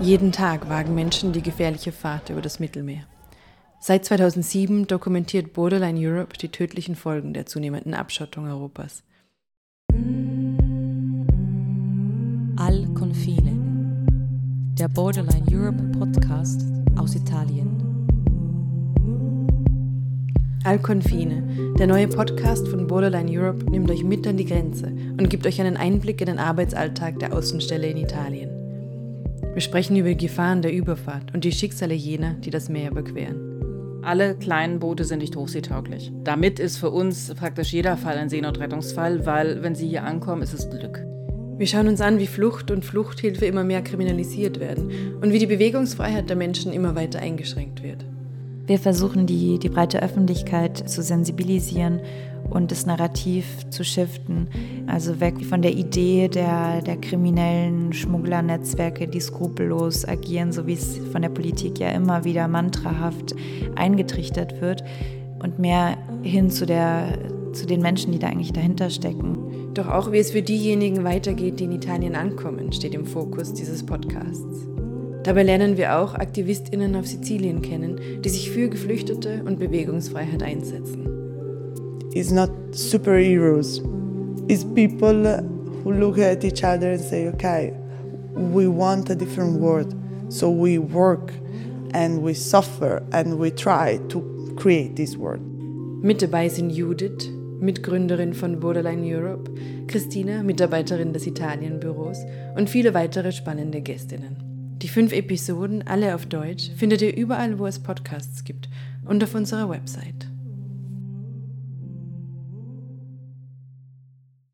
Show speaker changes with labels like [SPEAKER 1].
[SPEAKER 1] Jeden Tag wagen Menschen die gefährliche Fahrt über das Mittelmeer. Seit 2007 dokumentiert Borderline Europe die tödlichen Folgen der zunehmenden Abschottung Europas.
[SPEAKER 2] Al Confine, der Borderline Europe Podcast aus Italien.
[SPEAKER 1] Al Confine, der neue Podcast von Borderline Europe, nimmt euch mit an die Grenze und gibt euch einen Einblick in den Arbeitsalltag der Außenstelle in Italien. Wir sprechen über die Gefahren der Überfahrt und die Schicksale jener, die das Meer überqueren.
[SPEAKER 3] Alle kleinen Boote sind nicht hochseetauglich. Damit ist für uns praktisch jeder Fall ein Seenotrettungsfall, weil wenn sie hier ankommen, ist es Glück.
[SPEAKER 1] Wir schauen uns an, wie Flucht und Fluchthilfe immer mehr kriminalisiert werden und wie die Bewegungsfreiheit der Menschen immer weiter eingeschränkt wird.
[SPEAKER 4] Wir versuchen, die, die breite Öffentlichkeit zu sensibilisieren und das Narrativ zu shiften. Also weg von der Idee der, der kriminellen Schmugglernetzwerke, die skrupellos agieren, so wie es von der Politik ja immer wieder mantrahaft eingetrichtert wird, und mehr hin zu, der, zu den Menschen, die da eigentlich dahinter stecken.
[SPEAKER 1] Doch auch wie es für diejenigen weitergeht, die in Italien ankommen, steht im Fokus dieses Podcasts. Dabei lernen wir auch Aktivistinnen auf Sizilien kennen, die sich für Geflüchtete und Bewegungsfreiheit einsetzen.
[SPEAKER 5] It's not superheroes. It's people who look at each other and say, okay, we want a different world. So we work and we suffer and we try to create this world.
[SPEAKER 1] Mit dabei sind Judith, Mitgründerin von Borderline Europe, Christina, Mitarbeiterin des Italienbüros und viele weitere spannende Gästinnen. Die fünf Episoden, alle auf Deutsch, findet ihr überall, wo es Podcasts gibt und auf unserer Website.